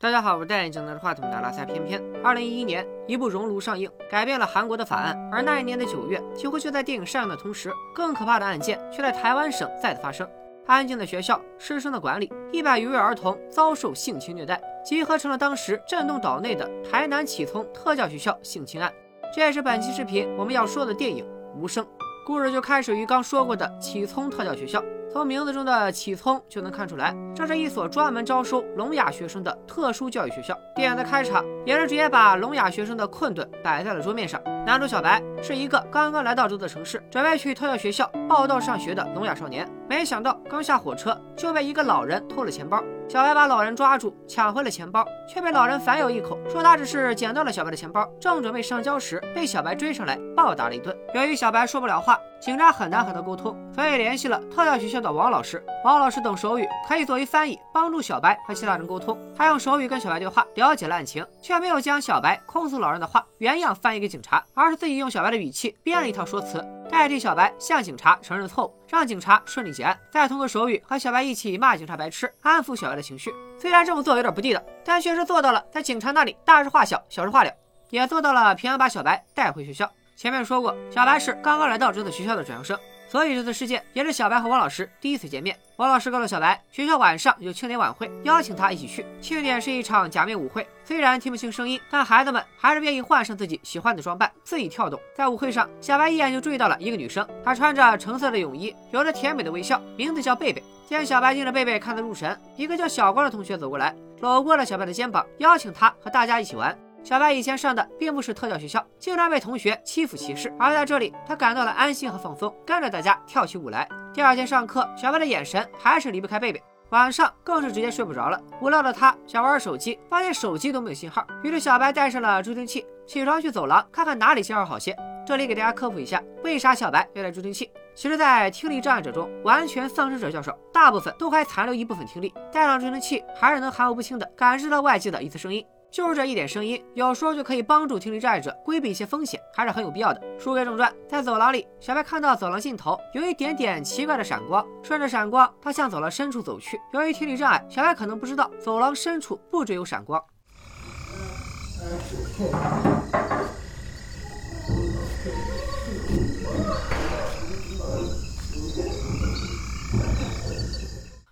大家好，我是戴眼镜拿着话筒的拉塞偏偏。二零一一年，一部《熔炉》上映，改变了韩国的法案。而那一年的九月，几乎就在电影上映的同时，更可怕的案件却在台湾省再次发生。安静的学校，师生的管理，一百余位儿童遭受性侵虐待，集合成了当时震动岛内的台南启聪特教学校性侵案。这也是本期视频我们要说的电影《无声》。故事就开始于刚说过的启聪特教学校。从名字中的启聪就能看出来，这是一所专门招收聋哑学生的特殊教育学校。电影的开场也是直接把聋哑学生的困顿摆在了桌面上。男主小白是一个刚刚来到这座城市，准备去特教学校报到上学的聋哑少年，没想到刚下火车就被一个老人偷了钱包。小白把老人抓住，抢回了钱包，却被老人反咬一口，说他只是捡到了小白的钱包，正准备上交时，被小白追上来暴打了一顿。由于小白说不了话，警察很难和他沟通，所以联系了特教学校的王老师。王老师懂手语，可以作为翻译，帮助小白和其他人沟通。他用手语跟小白对话，了解了案情，却没有将小白控诉老人的话原样翻译给警察，而是自己用小白的语气编了一套说辞。代替小白向警察承认错误，让警察顺利结案，再通过手语和小白一起骂警察白痴，安抚小白的情绪。虽然这么做有点不地道，但确实做到了在警察那里大事化小，小事化了，也做到了平安把小白带回学校。前面说过，小白是刚刚来到这所学校的转校生。所以这次事件也是小白和王老师第一次见面。王老师告诉小白，学校晚上有庆典晚会，邀请他一起去。庆典是一场假面舞会，虽然听不清声音，但孩子们还是愿意换上自己喜欢的装扮，自己跳动。在舞会上，小白一眼就注意到了一个女生，她穿着橙色的泳衣，有着甜美的微笑，名字叫贝贝。见小白盯着贝贝看得入神，一个叫小光的同学走过来，搂过了小白的肩膀，邀请他和大家一起玩。小白以前上的并不是特教学校，经常被同学欺负歧视，而在这里，他感到了安心和放松，跟着大家跳起舞来。第二天上课，小白的眼神还是离不开贝贝，晚上更是直接睡不着了。无聊的他想玩手机，发现手机都没有信号，于是小白带上了助听器，起床去走廊看看哪里信号好些。这里给大家科普一下，为啥小白要带助听器？其实，在听力障碍者中，完全丧失者较少，大部分都还残留一部分听力，带上助听器还是能含糊不清的感知到外界的一次声音。就是这一点声音，有时候就可以帮助听力障碍者规避一些风险，还是很有必要的。书归正传，在走廊里，小白看到走廊尽头有一点点奇怪的闪光，顺着闪光，他向走廊深处走去。由于听力障碍，小白可能不知道走廊深处不只有闪光。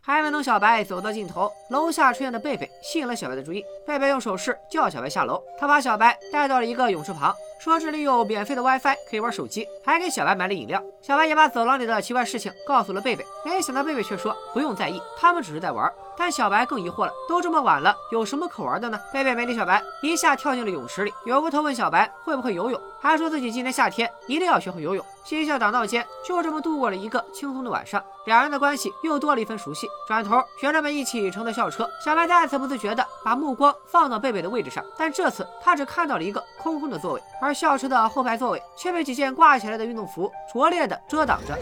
还没等小白走到尽头，楼下出现的贝贝吸引了小白的注意。贝贝用手势叫小白下楼，他把小白带到了一个泳池旁，说这里有免费的 WiFi，可以玩手机，还给小白买了饮料。小白也把走廊里的奇怪事情告诉了贝贝，没想到贝贝却说不用在意，他们只是在玩。但小白更疑惑了，都这么晚了，有什么可玩的呢？贝贝没理小白，一下跳进了泳池里，扭过头问小白会不会游泳，还说自己今年夏天一定要学会游泳。嬉笑打闹间，就这么度过了一个轻松的晚上，两人的关系又多了一份熟悉。转头，学生们一起乘的校车，小白再次不自觉地把目光放到贝贝的位置上，但这次他只看到了一个空空的座位，而校车的后排座位却被几件挂起来的运动服拙劣的遮挡着。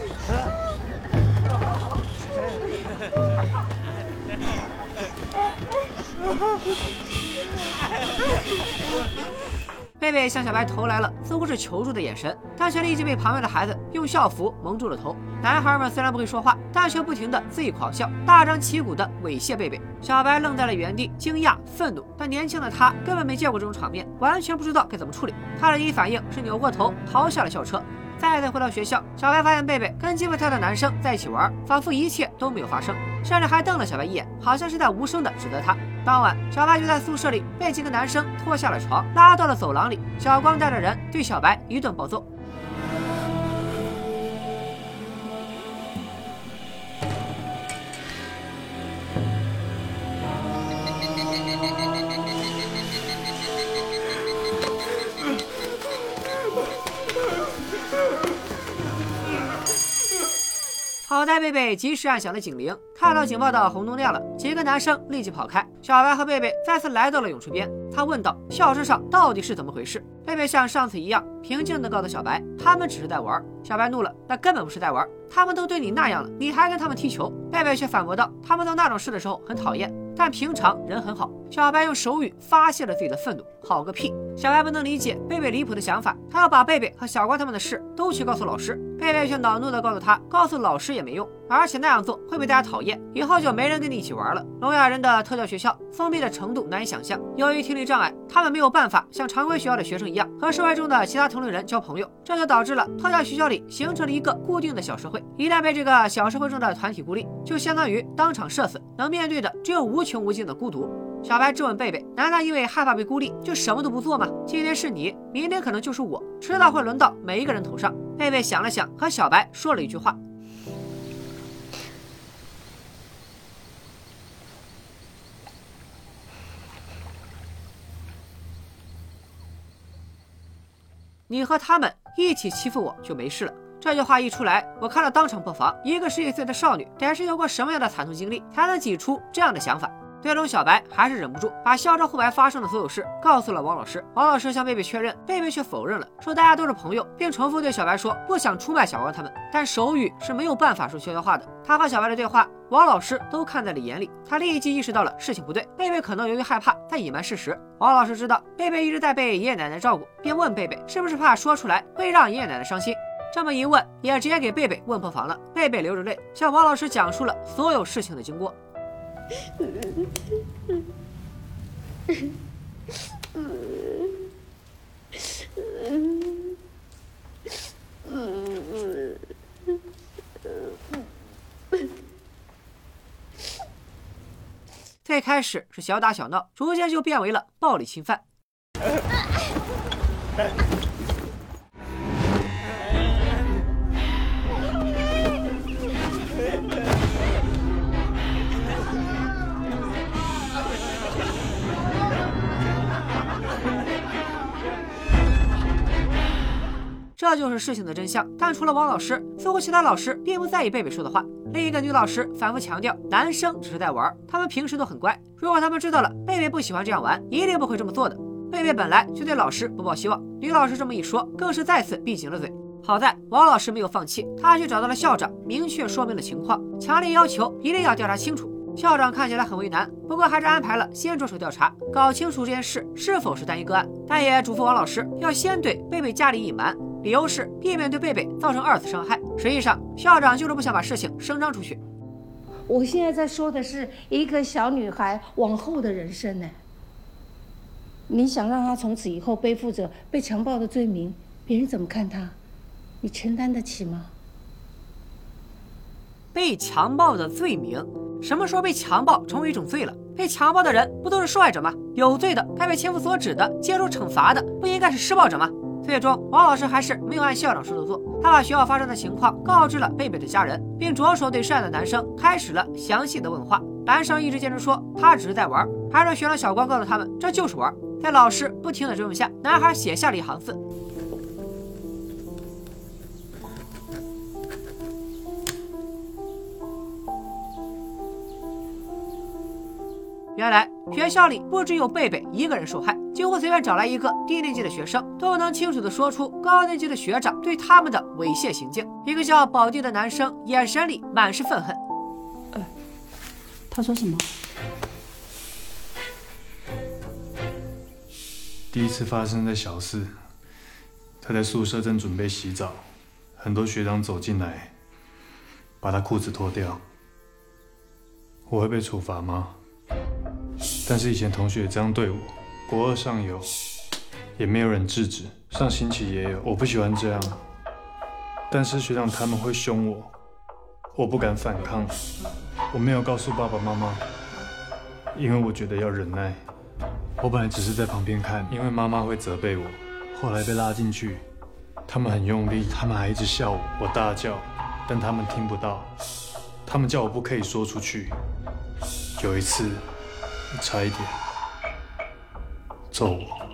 贝贝向小白投来了似乎是求助的眼神，但却立即被旁边的孩子用校服蒙住了头。男孩们虽然不会说话，但却不停的自己狂笑，大张旗鼓的猥亵贝贝。小白愣在了原地，惊讶、愤怒，但年轻的他根本没见过这种场面，完全不知道该怎么处理。他的第一反应是扭过头逃下了校车。再次回到学校，小白发现贝贝跟欺负他的男生在一起玩，仿佛一切都没有发生，甚至还瞪了小白一眼，好像是在无声的指责他。当晚，小白就在宿舍里被几个男生拖下了床，拉到了走廊里。小光带着人对小白一顿暴揍。贝贝及时按响了警铃，看到警报的红灯亮了，几个男生立即跑开。小白和贝贝再次来到了泳池边，他问道：“校车上到底是怎么回事？”贝贝像上次一样平静地告诉小白：“他们只是在玩。”小白怒了：“那根本不是在玩，他们都对你那样了，你还跟他们踢球？”贝贝却反驳道：“他们做那种事的时候很讨厌。”但平常人很好。小白用手语发泄了自己的愤怒。好个屁！小白不能理解贝贝离谱的想法，他要把贝贝和小光他们的事都去告诉老师。贝贝却恼怒地告诉他，告诉老师也没用，而且那样做会被大家讨厌，以后就没人跟你一起玩了。聋哑人的特教学校封闭的程度难以想象。由于听力障碍，他们没有办法像常规学校的学生一样和社会中的其他同龄人交朋友，这就导致了特教学校里形成了一个固定的小社会。一旦被这个小社会中的团体孤立，就相当于当场社死，能面对的只有无穷无尽的孤独。小白质问贝贝：“难道因为害怕被孤立，就什么都不做吗？今天是你，明天可能就是我，迟早会轮到每一个人头上。”贝贝想了想，和小白说了一句话：“你和他们一起欺负我就没事了。”这句话一出来，我看了当场破防。一个十几岁的少女，得是有过什么样的惨痛经历，才能挤出这样的想法？最终，小白还是忍不住把校车后排发生的所有事告诉了王老师。王老师向贝贝确认，贝贝却否认了，说大家都是朋友，并重复对小白说不想出卖小王他们。但手语是没有办法说悄悄话的。他和小白的对话，王老师都看在了眼里。他立即意识到了事情不对，贝贝可能由于害怕在隐瞒事实。王老师知道贝贝一直在被爷爷奶奶照顾，便问贝贝是不是怕说出来会让爷爷奶奶伤心。这么一问，也直接给贝贝问破防了。贝贝流着泪向王老师讲述了所有事情的经过。最开始是小打小闹，逐渐就变为了暴力侵犯。这就是事情的真相。但除了王老师，似乎其他老师并不在意贝贝说的话。另一个女老师反复强调，男生只是在玩，他们平时都很乖。如果他们知道了贝贝不喜欢这样玩，一定不会这么做的。贝贝本来就对老师不抱希望，女老师这么一说，更是再次闭紧了嘴。好在王老师没有放弃，他去找到了校长，明确说明了情况，强烈要求一定要调查清楚。校长看起来很为难，不过还是安排了先着手调查，搞清楚这件事是否是单一个案，但也嘱咐王老师要先对贝贝家里隐瞒。理由是避免对贝贝造成二次伤害。实际上，校长就是不想把事情声张出去。我现在在说的是一个小女孩往后的人生呢。你想让她从此以后背负着被强暴的罪名，别人怎么看她？你承担得起吗？被强暴的罪名？什么时候被强暴成为一种罪了？被强暴的人不都是受害者吗？有罪的该被千夫所指的接受惩罚的，不应该是施暴者吗？最终，王老师还是没有按校长说的做。他把学校发生的情况告知了贝贝的家人，并着手对涉案的男生开始了详细的问话。男生一直坚持说他只是在玩，还让学长小光告诉他们这就是玩。在老师不停的追问下，男孩写下了一行字。原来学校里不只有贝贝一个人受害，几乎随便找来一个低年级的学生，都能清楚的说出高年级的学长对他们的猥亵行径。一个叫宝弟的男生眼神里满是愤恨。呃，他说什么？第一次发生在小四，他在宿舍正准备洗澡，很多学长走进来，把他裤子脱掉。我会被处罚吗？但是以前同学也这样对我，国二上有，也没有人制止。上星期也有，我不喜欢这样。但是学长他们会凶我，我不敢反抗。我没有告诉爸爸妈妈，因为我觉得要忍耐。我本来只是在旁边看，因为妈妈会责备我。后来被拉进去，他们很用力，他们还一直笑我，我大叫，但他们听不到。他们叫我不可以说出去。有一次。差一点揍我。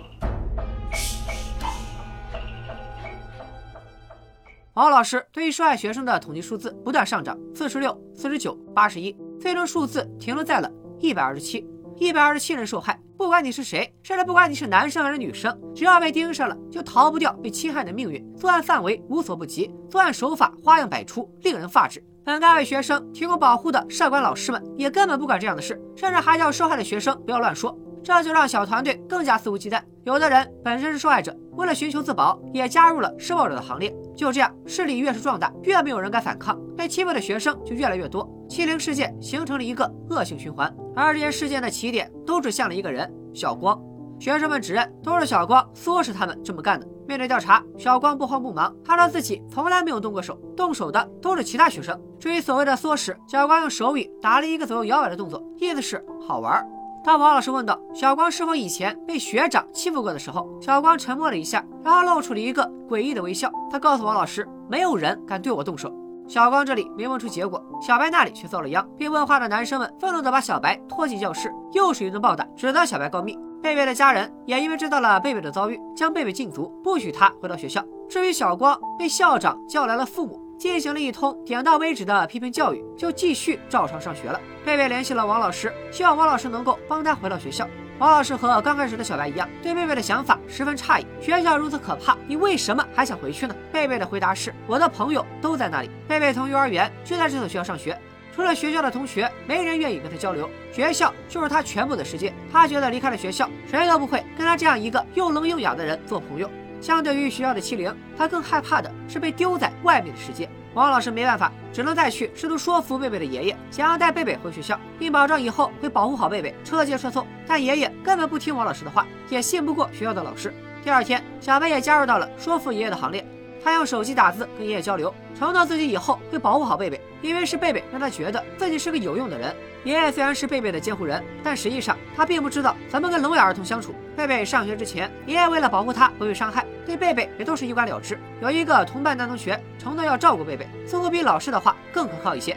王老师对于受害学生的统计数字不断上涨，四十六、四十九、八十一，最终数字停留在了一百二十七。一百二十七人受害，不管你是谁，甚至不管你是男生还是女生，只要被盯上了，就逃不掉被侵害的命运。作案范围无所不及，作案手法花样百出，令人发指。本该为学生提供保护的社管老师们，也根本不管这样的事，甚至还叫受害的学生不要乱说。这就让小团队更加肆无忌惮。有的人本身是受害者，为了寻求自保，也加入了施暴者的行列。就这样，势力越是壮大，越没有人敢反抗，被欺负的学生就越来越多。欺凌事件形成了一个恶性循环，而这些事件的起点都指向了一个人——小光。学生们指认都是小光唆使他们这么干的。面对调查，小光不慌不忙，他说自己从来没有动过手，动手的都是其他学生。至于所谓的唆使，小光用手语打了一个左右摇摆的动作，意思是好玩。当王老师问到小光是否以前被学长欺负过的时候，小光沉默了一下，然后露出了一个诡异的微笑。他告诉王老师，没有人敢对我动手。小光这里没问出结果，小白那里却遭了殃。被问话的男生们愤怒地把小白拖进教室，又是一顿暴打，指责小白告密。贝贝的家人也因为知道了贝贝的遭遇，将贝贝禁足，不许他回到学校。至于小光，被校长叫来了父母。进行了一通点到为止的批评教育，就继续照常上学了。贝贝联系了王老师，希望王老师能够帮他回到学校。王老师和刚开始的小白一样，对贝贝的想法十分诧异。学校如此可怕，你为什么还想回去呢？贝贝的回答是：我的朋友都在那里。贝贝从幼儿园就在这所学校上学，除了学校的同学，没人愿意跟他交流。学校就是他全部的世界。他觉得离开了学校，谁都不会跟他这样一个又聋又哑的人做朋友。相对于学校的欺凌，他更害怕的是被丢在外面的世界。王老师没办法，只能再去试图说服贝贝的爷爷，想要带贝贝回学校，并保证以后会保护好贝贝，车接车送。但爷爷根本不听王老师的话，也信不过学校的老师。第二天，小白也加入到了说服爷爷的行列。他用手机打字跟爷爷交流，承诺自己以后会保护好贝贝，因为是贝贝让他觉得自己是个有用的人。爷爷虽然是贝贝的监护人，但实际上他并不知道怎么跟聋哑儿童相处。贝贝上学之前，爷爷为了保护他不被伤害，对贝贝也都是一干了之。有一个同班男同学承诺要照顾贝贝，似乎比老师的话更可靠一些。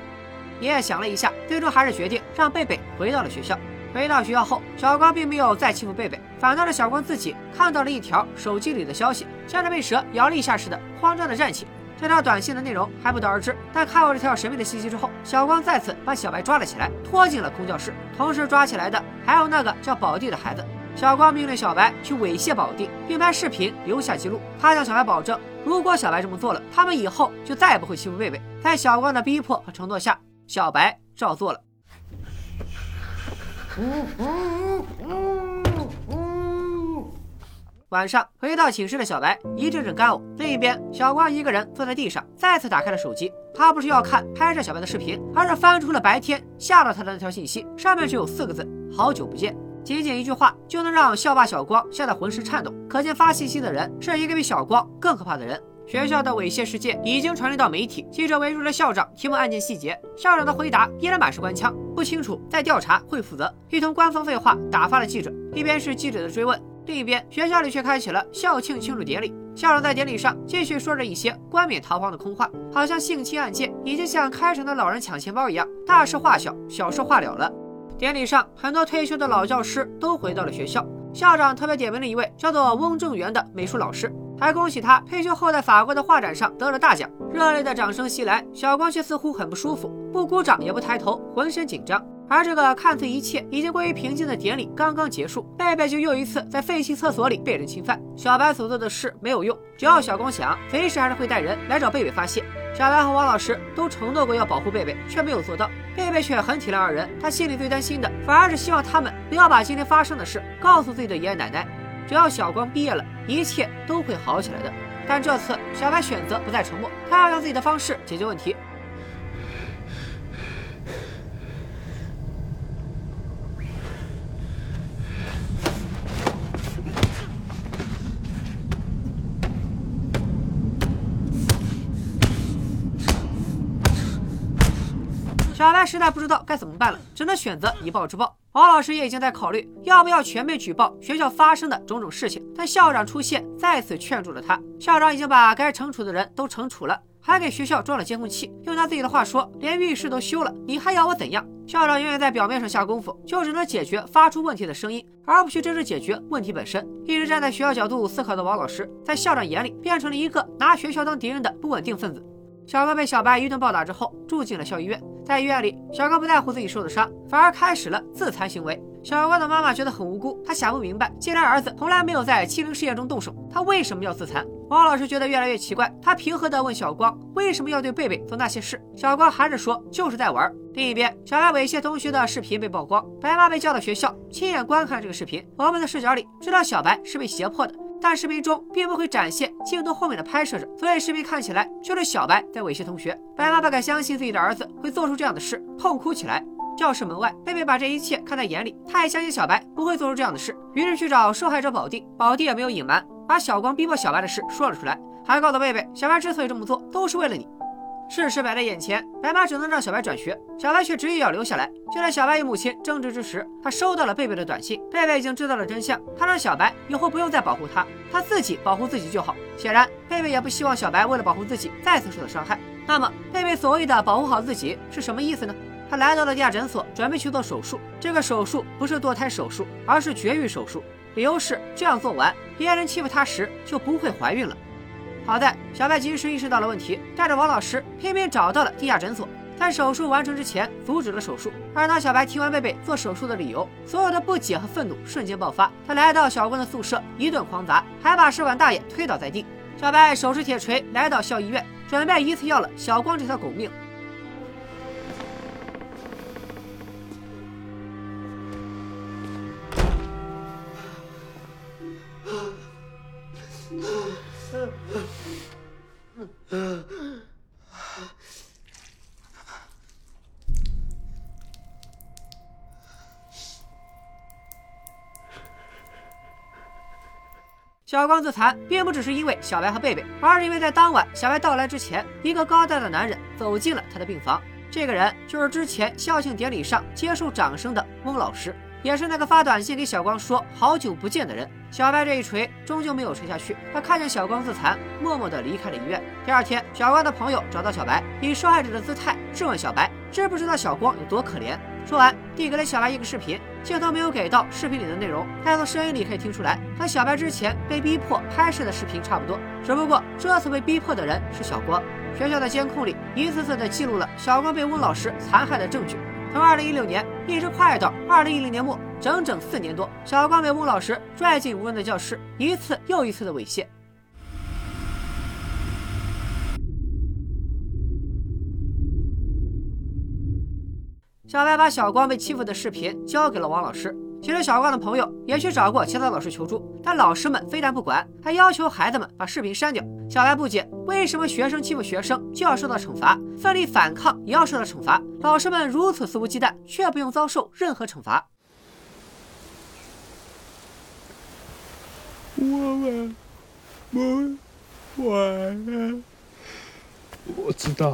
爷爷想了一下，最终还是决定让贝贝回到了学校。回到学校后，小光并没有再欺负贝贝，反倒是小光自己看到了一条手机里的消息，像是被蛇咬了一下似的，慌张的站起。这条短信的内容还不得而知，但看过这条神秘的信息之后，小光再次把小白抓了起来，拖进了空教室。同时抓起来的还有那个叫宝弟的孩子。小光命令小白去猥亵宝弟，并拍视频留下记录。他向小白保证，如果小白这么做了，他们以后就再也不会欺负贝贝。在小光的逼迫和承诺下，小白照做了。晚上回到寝室的小白一阵阵干呕。另一边，小光一个人坐在地上，再次打开了手机。他不是要看拍摄小白的视频，而是翻出了白天吓到他的那条信息，上面只有四个字：好久不见。仅仅一句话就能让校霸小光吓得浑身颤抖，可见发信息的人是一个比小光更可怕的人。学校的猥亵事件已经传递到媒体，记者围住了校长提问案件细节，校长的回答依然满是官腔，不清楚在调查会负责，一通官方废话打发了记者。一边是记者的追问，另一边学校里却开启了校庆庆祝典礼。校长在典礼上继续说着一些冠冕堂皇的空话，好像性侵案件已经像开城的老人抢钱包一样，大事化小，小事化了了。典礼上，很多退休的老教师都回到了学校，校长特别点名了一位叫做翁正元的美术老师。还恭喜他退休后在法国的画展上得了大奖，热烈的掌声袭来，小光却似乎很不舒服，不鼓掌也不抬头，浑身紧张。而这个看似一切已经归于平静的典礼刚刚结束，贝贝就又一次在废弃厕所里被人侵犯。小白所做的事没有用，只要小光想，随时还是会带人来找贝贝发泄。小白和王老师都承诺过要保护贝贝，却没有做到。贝贝却很体谅二人，他心里最担心的反而是希望他们不要把今天发生的事告诉自己的爷爷奶奶。只要小光毕业了，一切都会好起来的。但这次，小白选择不再沉默，他要用自己的方式解决问题。实在不知道该怎么办了，只能选择以暴制暴。王老师也已经在考虑要不要全面举报学校发生的种种事情，但校长出现再次劝住了他。校长已经把该惩处的人都惩处了，还给学校装了监控器。用他自己的话说，连浴室都修了，你还要我怎样？校长永远在表面上下功夫，就只能解决发出问题的声音，而不去真正解决问题本身。一直站在学校角度思考的王老师，在校长眼里变成了一个拿学校当敌人的不稳定分子。小刚被小白一顿暴打之后，住进了校医院。在医院里，小刚不在乎自己受的伤，反而开始了自残行为。小光的妈妈觉得很无辜，她想不明白，既然儿子从来没有在欺凌事件中动手，他为什么要自残？王老师觉得越来越奇怪，他平和地问小光为什么要对贝贝做那些事。小光还是说就是在玩。另一边，小白猥亵同学的视频被曝光，白妈被叫到学校亲眼观看这个视频。我们的视角里知道小白是被胁迫的，但视频中并不会展现镜头后面的拍摄者，所以视频看起来就是小白在猥亵同学。白妈不敢相信自己的儿子会做出这样的事，痛哭起来。教室门外，贝贝把这一切看在眼里，他也相信小白不会做出这样的事，于是去找受害者宝弟。宝弟也没有隐瞒，把小光逼迫小白的事说了出来，还告诉贝贝，小白之所以这么做，都是为了你。事实摆在眼前，白妈只能让小白转学，小白却执意要留下来。就在小白与母亲争执之时，他收到了贝贝的短信。贝贝已经知道了真相，他让小白以后不用再保护他，他自己保护自己就好。显然，贝贝也不希望小白为了保护自己再次受到伤害。那么，贝贝所谓的保护好自己是什么意思呢？他来到了地下诊所，准备去做手术。这个手术不是堕胎手术，而是绝育手术。理由是这样做完，别人欺负她时就不会怀孕了。好在小白及时意识到了问题，带着王老师偏偏找到了地下诊所，在手术完成之前阻止了手术。而当小白听完贝贝做手术的理由，所有的不解和愤怒瞬间爆发。他来到小光的宿舍，一顿狂砸，还把试管大爷推倒在地。小白手持铁锤来到校医院，准备一次要了小光这条狗命。小光自残，并不只是因为小白和贝贝，而是因为在当晚小白到来之前，一个高大的男人走进了他的病房。这个人就是之前校庆典礼上接受掌声的翁老师。也是那个发短信给小光说好久不见的人。小白这一锤终究没有锤下去，他看见小光自残，默默地离开了医院。第二天，小光的朋友找到小白，以受害者的姿态质问小白，知不知道小光有多可怜？说完，递给了小白一个视频，镜头没有给到视频里的内容，但从声音里可以听出来，和小白之前被逼迫拍摄的视频差不多，只不过这次被逼迫的人是小光。学校的监控里一次次的记录了小光被翁老师残害的证据。从二零一六年一直快到二零一零年末，整整四年多，小光被翁老师拽进无人的教室，一次又一次的猥亵。小白把小光被欺负的视频交给了王老师。其实小光的朋友也去找过其他老师求助，但老师们非但不管，还要求孩子们把视频删掉。小白不解，为什么学生欺负学生就要受到惩罚，奋力反抗也要受到惩罚？老师们如此肆无忌惮，却不用遭受任何惩罚。我们不玩了，我知道，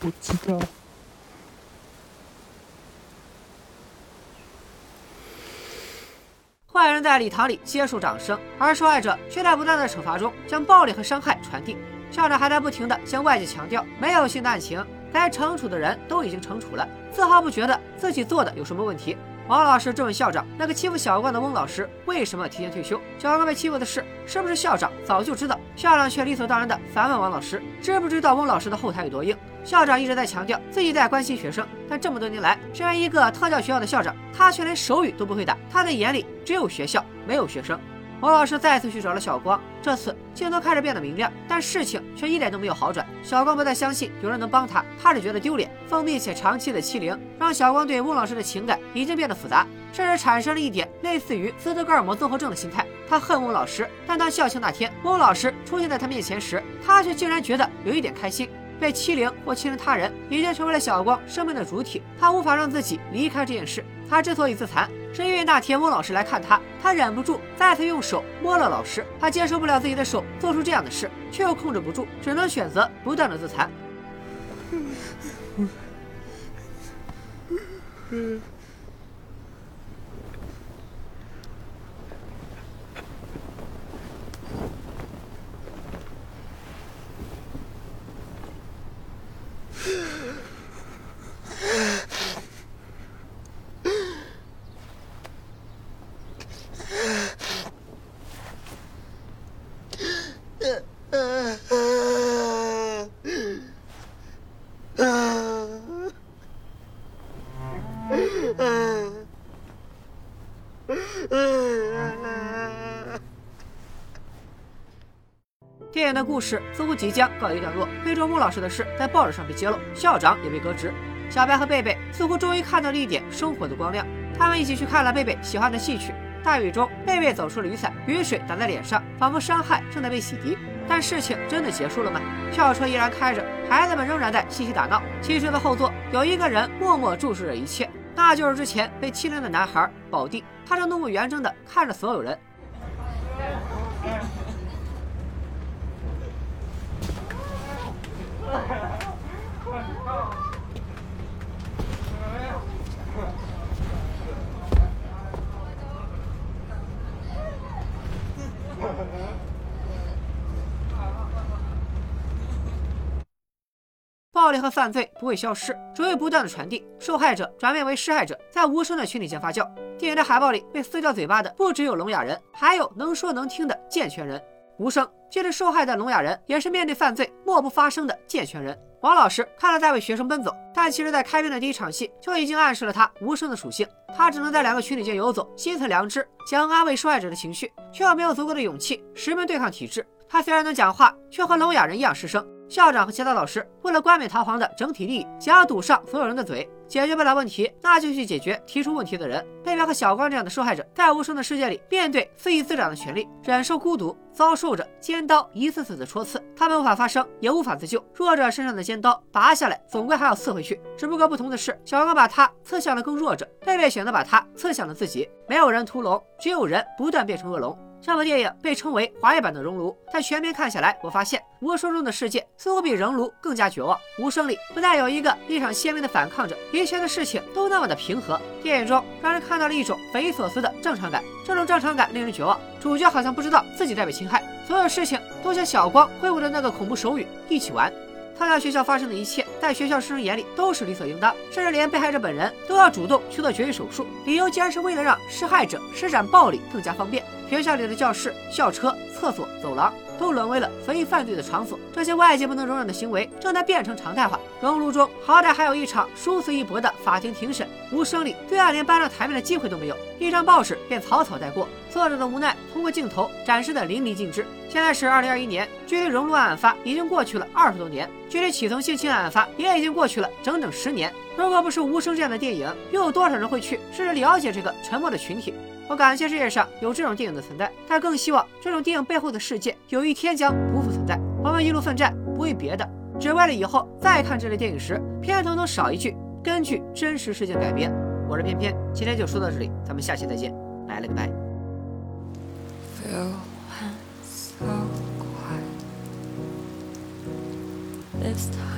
不知道。坏人在礼堂里接受掌声，而受害者却在不断的惩罚中将暴力和伤害传递。校长还在不停的向外界强调，没有性的案情，该惩处的人都已经惩处了，丝毫不觉得自己做的有什么问题。王老师质问校长：“那个欺负小冠的翁老师为什么提前退休？小冠被欺负的事，是不是校长早就知道？”校长却理所当然地反问王老师：“知不知道翁老师的后台有多硬？”校长一直在强调自己在关心学生，但这么多年来，身为一个特教学校的校长，他却连手语都不会打。他的眼里只有学校，没有学生。王老师再次去找了小光，这次镜头开始变得明亮，但事情却一点都没有好转。小光不再相信有人能帮他，他只觉得丢脸。封闭且长期的欺凌，让小光对翁老师的情感已经变得复杂，甚至产生了一点类似于斯德哥尔摩综合症的心态。他恨翁老师，但当校庆那天，翁老师出现在他面前时，他却竟然觉得有一点开心。被欺凌或欺凌他人，已经成为了小光生命的主体。他无法让自己离开这件事。他之所以自残，是因为那天翁老师来看他，他忍不住再次用手摸了老师。他接受不了自己的手做出这样的事，却又控制不住，只能选择不断的自残。电影的故事似乎即将告一段落。非洲木老师的事在报纸上被揭露，校长也被革职。小白和贝贝似乎终于看到了一点生活的光亮。他们一起去看了贝贝喜欢的戏曲。大雨中，贝贝走出了雨伞，雨水打在脸上，仿佛伤害正在被洗涤。但事情真的结束了吗？校车依然开着，孩子们仍然在嬉戏打闹。汽车的后座有一个人默默注视着一切，那就是之前被欺凌的男孩宝弟。他正怒目圆睁地看着所有人。暴力和犯罪不会消失，只会不断的传递，受害者转变为施害者，在无声的群体间发酵。电影的海报里被撕掉嘴巴的不只有聋哑人，还有能说能听的健全人。无声，即使受害的聋哑人，也是面对犯罪默不发声的健全人。王老师看了在为学生奔走，但其实，在开篇的第一场戏就已经暗示了他无声的属性。他只能在两个群体间游走，心存良知，想安慰受害者的情绪，却又没有足够的勇气实名对抗体制。他虽然能讲话，却和聋哑人一样失声。校长和其他老师为了冠冕堂皇的整体利益，想要堵上所有人的嘴，解决不了问题，那就去解决提出问题的人。贝贝和小光这样的受害者，在无声的世界里，面对肆意滋长的权利，忍受孤独，遭受着尖刀一次次的戳刺，他们无法发声，也无法自救。弱者身上的尖刀拔下来，总归还要刺回去。只不过不同的是，小光把他刺向了更弱者，贝贝选择把他刺向了自己。没有人屠龙，只有人不断变成恶龙。这部电影被称为华语版的《熔炉》，但全片看下来，我发现无声中的世界似乎比《熔炉》更加绝望。无声里不但有一个立场鲜明的反抗者，一切的事情都那么的平和。电影中让人看到了一种匪夷所思的正常感，这种正常感令人绝望。主角好像不知道自己在被侵害，所有事情都像小光挥舞的那个恐怖手语一起玩。他在学校发生的一切，在学校师生眼里都是理所应当，甚至连被害者本人都要主动去做绝育手术，理由竟然是为了让施害者施展暴力更加方便。学校里的教室、校车、厕所、走廊都沦为了随意犯罪的场所，这些外界不能容忍的行为正在变成常态化。熔炉中好歹还有一场殊死一搏的法庭庭审，无声里对案连搬上台面的机会都没有，一张报纸便草草带过。作者的无奈通过镜头展示的淋漓尽致。现在是二零二一年，距离熔炉案发已经过去了二十多年，距离启层性侵案案发也已经过去了整整十年。如果不是无声这样的电影，又有多少人会去试着了解这个沉默的群体？我感谢世界上有这种电影的存在，但更希望这种电影背后的世界有一天将不复存在。我们一路奋战，不为别的，只为了以后再看这类电影时，片头能少一句“根据真实事件改编”。我是偏偏，今天就说到这里，咱们下期再见，拜了个拜。I found